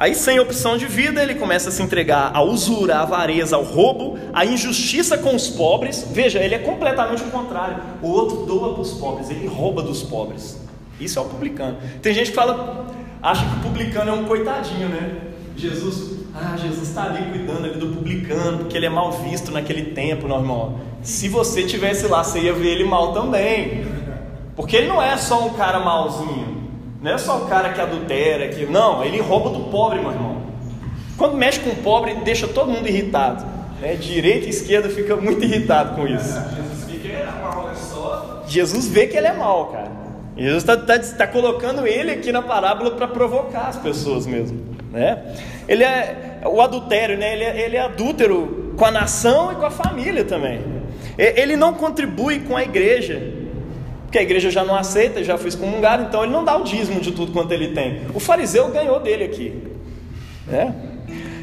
Aí, sem opção de vida, ele começa a se entregar à usura, à avareza, ao roubo, à injustiça com os pobres. Veja, ele é completamente o contrário. O outro doa para os pobres, ele rouba dos pobres. Isso é o publicano. Tem gente que fala, acha que o publicano é um coitadinho, né? Jesus, ah, Jesus está ali cuidando ali do publicano, porque ele é mal visto naquele tempo, meu irmão. Se você tivesse lá, você ia ver ele mal também. Porque ele não é só um cara malzinho. Não é só o cara que adultera, que. Não, ele rouba do pobre, meu irmão. Quando mexe com o pobre, deixa todo mundo irritado. Né? Direita e esquerda fica muito irritado com isso. Jesus vê que ele é mal, cara. Jesus está tá, tá colocando ele aqui na parábola para provocar as pessoas mesmo. Né? Ele é o adultério, né? ele, é, ele é adúltero com a nação e com a família também. Ele não contribui com a igreja, porque a igreja já não aceita, já foi excomungado, então ele não dá o dízimo de tudo quanto ele tem. O fariseu ganhou dele aqui. Né?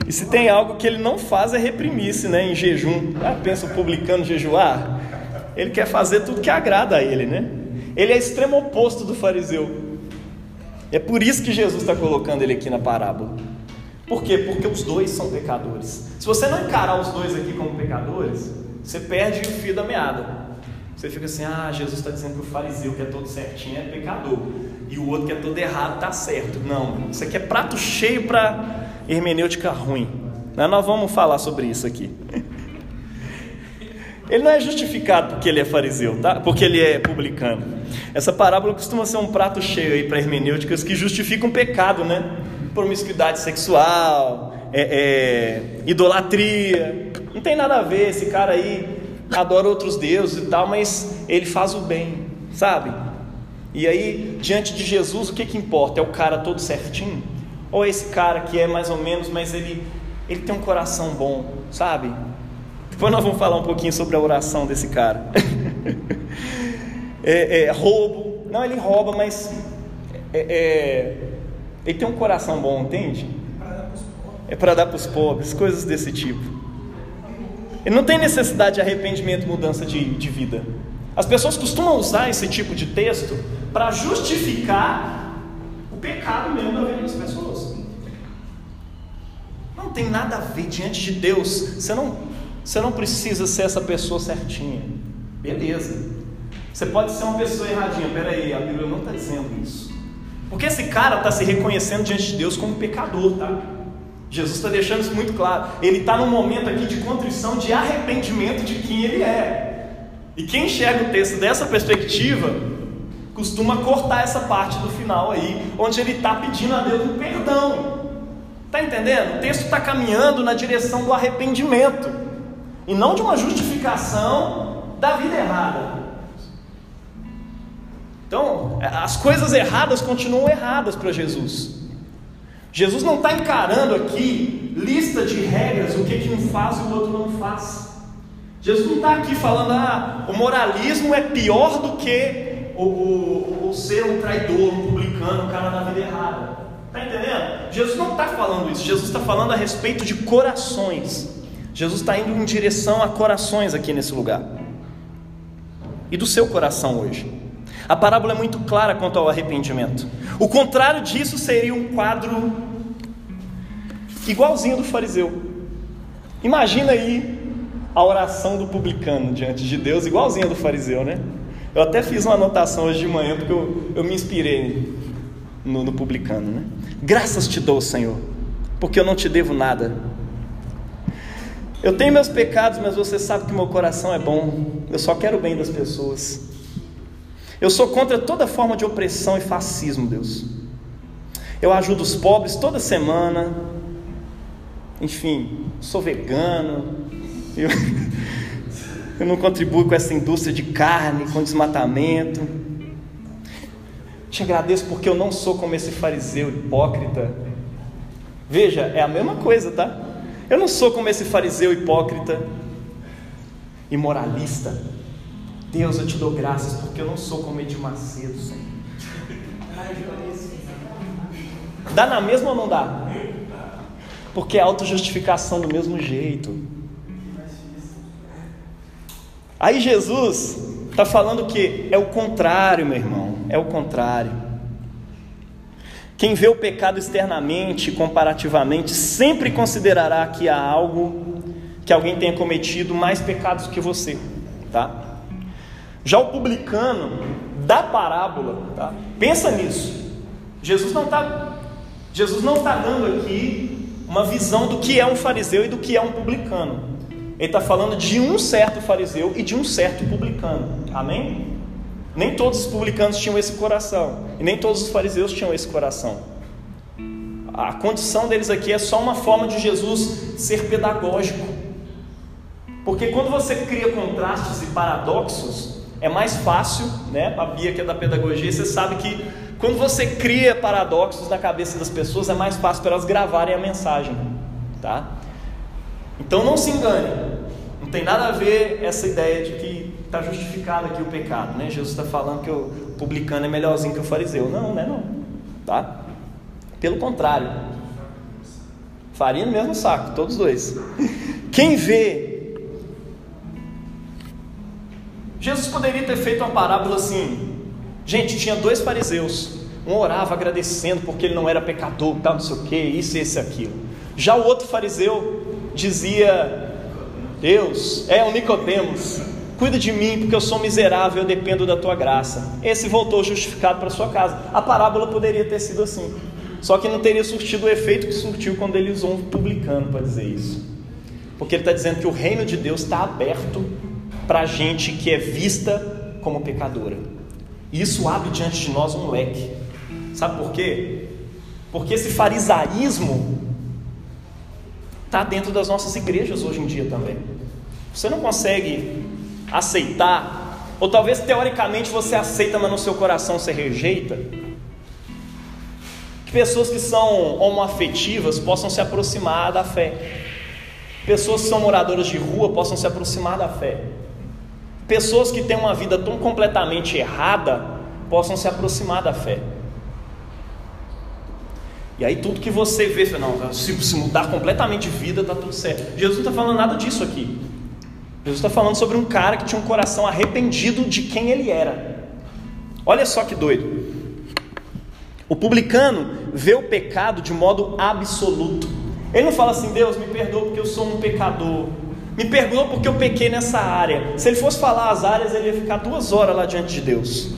E se tem algo que ele não faz é reprimir-se né, em jejum. Ah, pensa o publicano jejuar? Ele quer fazer tudo que agrada a ele, né? Ele é extremo oposto do fariseu. É por isso que Jesus está colocando ele aqui na parábola. Por quê? Porque os dois são pecadores. Se você não encarar os dois aqui como pecadores, você perde o fio da meada. Você fica assim, ah, Jesus está dizendo que o fariseu que é todo certinho é pecador. E o outro que é todo errado está certo. Não, isso aqui é prato cheio para hermenêutica ruim. Nós vamos falar sobre isso aqui. Ele não é justificado porque ele é fariseu, tá? Porque ele é publicano. Essa parábola costuma ser um prato cheio aí para hermenêuticas que justificam pecado, né? Promiscuidade sexual, é, é, idolatria. Não tem nada a ver. Esse cara aí adora outros deuses e tal, mas ele faz o bem, sabe? E aí, diante de Jesus, o que, que importa? É o cara todo certinho? Ou é esse cara que é mais ou menos, mas ele, ele tem um coração bom, sabe? Depois nós vamos falar um pouquinho sobre a oração desse cara. é, é, roubo. Não, ele rouba, mas é, é, ele tem um coração bom, entende? É para dar para os pobres, coisas desse tipo. Ele não tem necessidade de arrependimento e mudança de, de vida. As pessoas costumam usar esse tipo de texto para justificar o pecado mesmo da vida das pessoas. Não tem nada a ver diante de Deus. Você não você não precisa ser essa pessoa certinha. Beleza. Você pode ser uma pessoa erradinha. Pera aí, a Bíblia não está dizendo isso. Porque esse cara está se reconhecendo diante de Deus como pecador, tá? Jesus está deixando isso muito claro. Ele está num momento aqui de contrição, de arrependimento de quem ele é. E quem enxerga o texto dessa perspectiva costuma cortar essa parte do final aí, onde ele está pedindo a Deus um perdão. Está entendendo? O texto está caminhando na direção do arrependimento e não de uma justificação da vida errada. Então, as coisas erradas continuam erradas para Jesus. Jesus não está encarando aqui lista de regras, o que, que um faz e o outro não faz. Jesus não está aqui falando, ah, o moralismo é pior do que o, o, o ser um traidor, um publicano, um cara da vida errada. Está entendendo? Jesus não está falando isso, Jesus está falando a respeito de corações. Jesus está indo em direção a corações aqui nesse lugar. E do seu coração hoje. A parábola é muito clara quanto ao arrependimento. O contrário disso seria um quadro igualzinho do fariseu. Imagina aí a oração do publicano diante de Deus, igualzinha do fariseu, né? Eu até fiz uma anotação hoje de manhã porque eu, eu me inspirei no, no publicano, né? Graças te dou, Senhor, porque eu não te devo nada eu tenho meus pecados, mas você sabe que meu coração é bom. Eu só quero o bem das pessoas. Eu sou contra toda forma de opressão e fascismo, Deus. Eu ajudo os pobres toda semana. Enfim, sou vegano. Eu, eu não contribuo com essa indústria de carne, com desmatamento. Te agradeço porque eu não sou como esse fariseu hipócrita. Veja, é a mesma coisa, tá? Eu não sou como esse fariseu hipócrita e moralista. Deus, eu te dou graças porque eu não sou como Edir Macedo, Senhor. Dá na mesma ou não dá? Porque é autojustificação do mesmo jeito. Aí Jesus está falando que é o contrário, meu irmão, é o contrário. Quem vê o pecado externamente, comparativamente, sempre considerará que há algo que alguém tenha cometido mais pecados que você, tá? Já o publicano da parábola, tá? Pensa nisso. Jesus não está Jesus não está dando aqui uma visão do que é um fariseu e do que é um publicano. Ele está falando de um certo fariseu e de um certo publicano. Amém? Nem todos os publicanos tinham esse coração. E nem todos os fariseus tinham esse coração. A condição deles aqui é só uma forma de Jesus ser pedagógico. Porque quando você cria contrastes e paradoxos, é mais fácil, né? A Bia que é da pedagogia, você sabe que quando você cria paradoxos na cabeça das pessoas, é mais fácil para elas gravarem a mensagem, tá? Então não se engane, não tem nada a ver essa ideia de que está justificado aqui o pecado, né? Jesus está falando que o publicano é melhorzinho que o fariseu. Não, não é não, tá? Pelo contrário, farinha no mesmo saco, todos dois. Quem vê, Jesus poderia ter feito uma parábola assim. Gente, tinha dois fariseus. Um orava agradecendo porque ele não era pecador, tal, não sei o que, isso, esse, aquilo. Já o outro fariseu dizia: Deus, é o Nicodemos, cuida de mim, porque eu sou miserável, eu dependo da tua graça. Esse voltou justificado para sua casa. A parábola poderia ter sido assim, só que não teria surtido o efeito que surtiu quando ele usou um publicano para dizer isso. Porque ele está dizendo que o reino de Deus está aberto para gente que é vista como pecadora. Isso abre diante de nós um leque. Sabe por quê? Porque esse farisaísmo está dentro das nossas igrejas hoje em dia também. Você não consegue aceitar, ou talvez teoricamente você aceita, mas no seu coração você rejeita. Que pessoas que são homoafetivas possam se aproximar da fé. Pessoas que são moradoras de rua possam se aproximar da fé. Pessoas que têm uma vida tão completamente errada possam se aproximar da fé. E aí tudo que você vê, não, se, mudar completamente de vida, está tudo certo. Jesus não está falando nada disso aqui. Jesus está falando sobre um cara que tinha um coração arrependido de quem ele era. Olha só que doido. O publicano vê o pecado de modo absoluto. Ele não fala assim, Deus, me perdoa porque eu sou um pecador. Me perdoa porque eu pequei nessa área. Se ele fosse falar as áreas, ele ia ficar duas horas lá diante de Deus.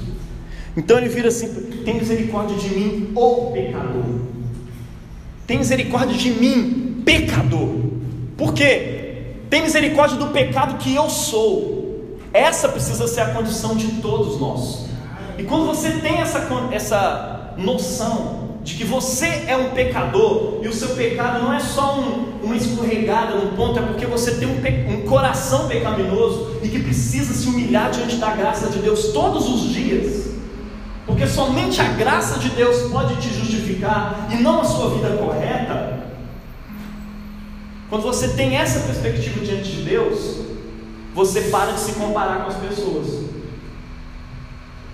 Então ele vira assim: tem misericórdia de mim, ou pecador. Tem misericórdia de mim, pecador. Por quê? Tem misericórdia do pecado que eu sou. Essa precisa ser a condição de todos nós. E quando você tem essa, essa noção de que você é um pecador e o seu pecado não é só um, uma escorregada no ponto, é porque você tem um, um coração pecaminoso e que precisa se humilhar diante da graça de Deus todos os dias porque somente a graça de Deus pode te justificar e não a sua vida correta. Quando você tem essa perspectiva diante de Deus, você para de se comparar com as pessoas.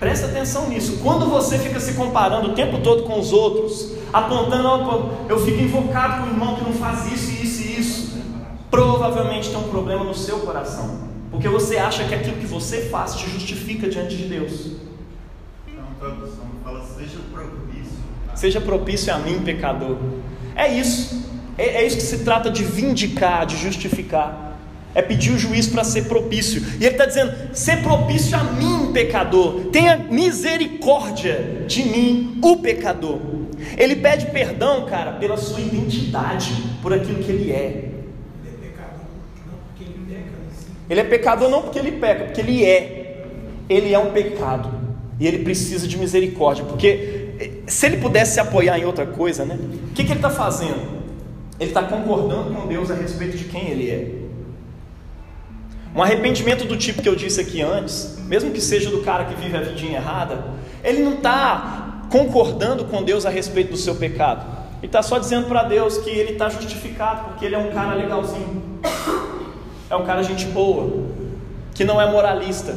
Presta atenção nisso. Quando você fica se comparando o tempo todo com os outros, apontando, oh, eu fico invocado com o irmão que não faz isso, isso e isso, provavelmente tem um problema no seu coração, porque você acha que aquilo que você faz te justifica diante de Deus tradução fala: seja propício. Seja propício a mim, pecador. É isso. É, é isso que se trata de vindicar, de justificar. É pedir o juiz para ser propício. E ele está dizendo: ser propício a mim, pecador. Tenha misericórdia de mim, o pecador. Ele pede perdão, cara, pela sua identidade, por aquilo que ele é. Ele é pecador não porque ele peca, porque ele é. Ele é um pecado. E ele precisa de misericórdia, porque eh, se ele pudesse se apoiar em outra coisa, né? O que, que ele está fazendo? Ele está concordando com Deus a respeito de quem ele é. Um arrependimento do tipo que eu disse aqui antes, mesmo que seja do cara que vive a vidinha errada, ele não está concordando com Deus a respeito do seu pecado. Ele está só dizendo para Deus que ele está justificado, porque ele é um cara legalzinho, é um cara gente boa, que não é moralista,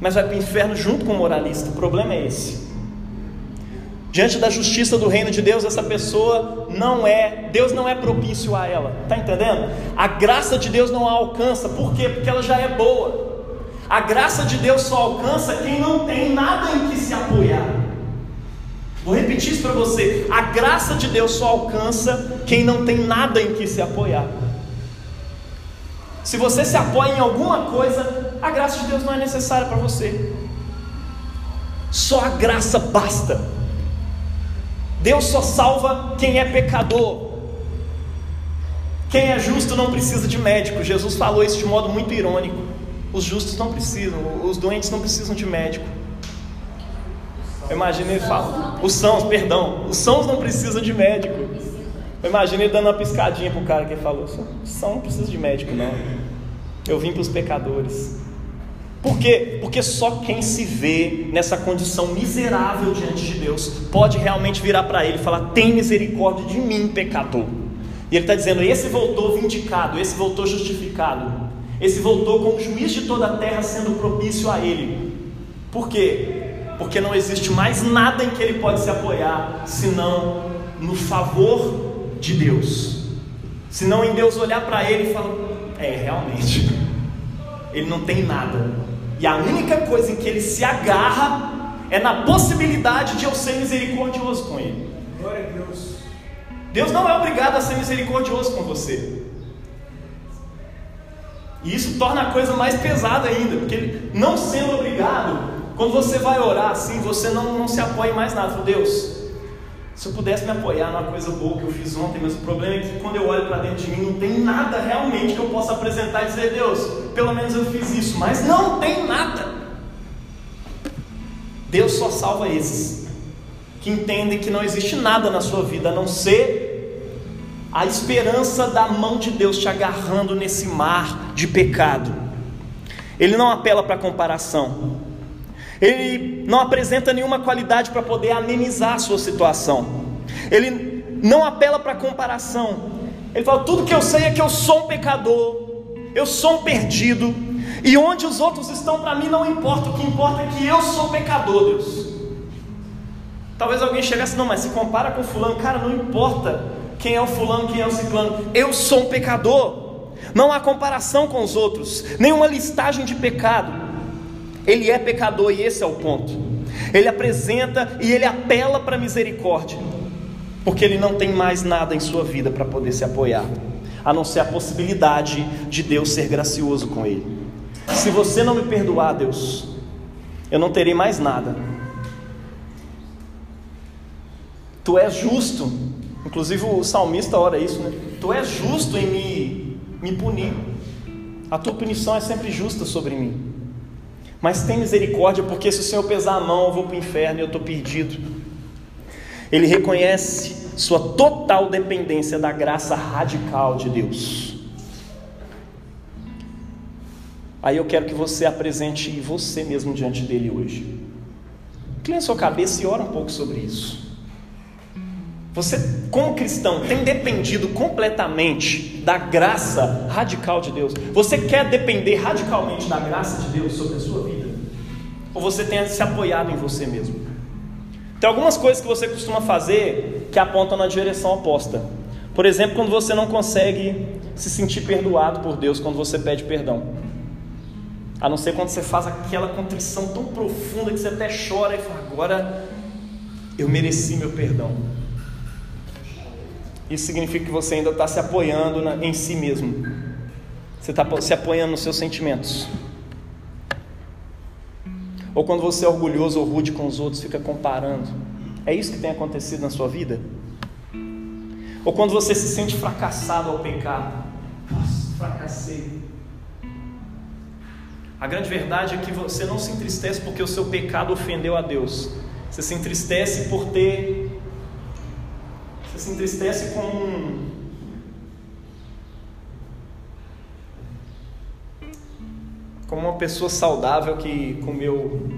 mas vai para o inferno junto com o moralista. O problema é esse. Diante da justiça do reino de Deus, essa pessoa não é, Deus não é propício a ela. Tá entendendo? A graça de Deus não a alcança. Por quê? Porque ela já é boa. A graça de Deus só alcança quem não tem nada em que se apoiar. Vou repetir isso para você. A graça de Deus só alcança quem não tem nada em que se apoiar. Se você se apoia em alguma coisa, a graça de Deus não é necessária para você. Só a graça basta. Deus só salva quem é pecador. Quem é justo não precisa de médico. Jesus falou isso de modo muito irônico. Os justos não precisam, os doentes não precisam de médico. Imagina ele fala, os sãos, perdão, os sãos não precisam de médico. Imagina ele dando uma piscadinha pro cara que falou, são não precisa de médico não. Eu vim para os pecadores. Por quê? Porque só quem se vê nessa condição miserável diante de Deus pode realmente virar para Ele e falar: tem misericórdia de mim, pecador. E Ele está dizendo: esse voltou vindicado, esse voltou justificado, esse voltou com o juiz de toda a terra sendo propício a Ele. Por quê? Porque não existe mais nada em que Ele pode se apoiar senão no favor de Deus. Senão em Deus olhar para Ele e falar: é, realmente, Ele não tem nada e a única coisa em que ele se agarra é na possibilidade de eu ser misericordioso com ele. Glória a Deus. Deus não é obrigado a ser misericordioso com você. E isso torna a coisa mais pesada ainda, porque ele, não sendo obrigado, quando você vai orar assim, você não, não se apoia em mais nada. Deus, se eu pudesse me apoiar numa coisa boa que eu fiz ontem, mas o problema é que quando eu olho para dentro de mim, não tem nada realmente que eu possa apresentar e dizer, Deus, pelo menos eu fiz isso, mas não tem nada. Deus só salva esses que entendem que não existe nada na sua vida a não ser a esperança da mão de Deus te agarrando nesse mar de pecado. Ele não apela para comparação. Ele não apresenta nenhuma qualidade para poder amenizar a sua situação. Ele não apela para comparação. Ele fala: tudo que eu sei é que eu sou um pecador, eu sou um perdido, e onde os outros estão para mim não importa, o que importa é que eu sou pecador, Deus. Talvez alguém chegasse, não, mas se compara com fulano, cara, não importa quem é o fulano, quem é o ciclano, eu sou um pecador. Não há comparação com os outros, nenhuma listagem de pecado. Ele é pecador e esse é o ponto. Ele apresenta e ele apela para misericórdia, porque ele não tem mais nada em sua vida para poder se apoiar, a não ser a possibilidade de Deus ser gracioso com ele. Se você não me perdoar, Deus, eu não terei mais nada. Tu és justo, inclusive o salmista ora isso, né? Tu és justo em me, me punir. A tua punição é sempre justa sobre mim. Mas tem misericórdia, porque se o Senhor pesar a mão, eu vou para o inferno e eu estou perdido. Ele reconhece sua total dependência da graça radical de Deus. Aí eu quero que você apresente você mesmo diante dele hoje. Incline sua cabeça e ora um pouco sobre isso. Você, como cristão, tem dependido completamente da graça radical de Deus? Você quer depender radicalmente da graça de Deus sobre a sua vida? Ou você tem se apoiado em você mesmo? Tem algumas coisas que você costuma fazer que apontam na direção oposta. Por exemplo, quando você não consegue se sentir perdoado por Deus quando você pede perdão. A não ser quando você faz aquela contrição tão profunda que você até chora e fala: agora eu mereci meu perdão. Isso significa que você ainda está se apoiando na, em si mesmo. Você está se apoiando nos seus sentimentos. Ou quando você é orgulhoso ou rude com os outros, fica comparando. É isso que tem acontecido na sua vida? Ou quando você se sente fracassado ao pecar. Nossa, fracassei. A grande verdade é que você não se entristece porque o seu pecado ofendeu a Deus. Você se entristece por ter. Você se entristece com como uma pessoa saudável que comeu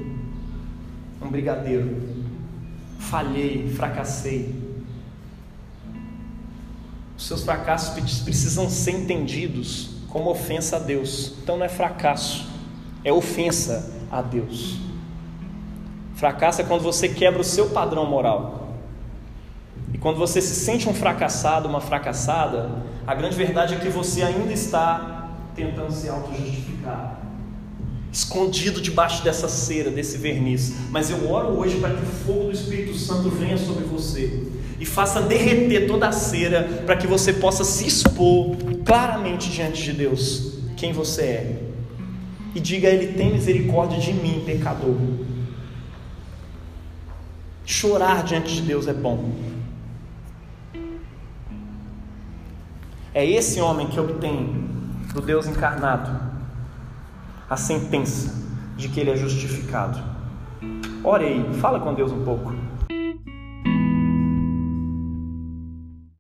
um brigadeiro. Falhei, fracassei. Os seus fracassos precisam ser entendidos como ofensa a Deus. Então não é fracasso, é ofensa a Deus. Fracasso é quando você quebra o seu padrão moral. Quando você se sente um fracassado, uma fracassada, a grande verdade é que você ainda está tentando se auto-justificar. Escondido debaixo dessa cera, desse verniz. Mas eu oro hoje para que o fogo do Espírito Santo venha sobre você e faça derreter toda a cera para que você possa se expor claramente diante de Deus quem você é. E diga a Ele: tem misericórdia de mim, pecador. Chorar diante de Deus é bom. É esse homem que obtém do Deus encarnado a sentença de que ele é justificado. Ore aí, fala com Deus um pouco.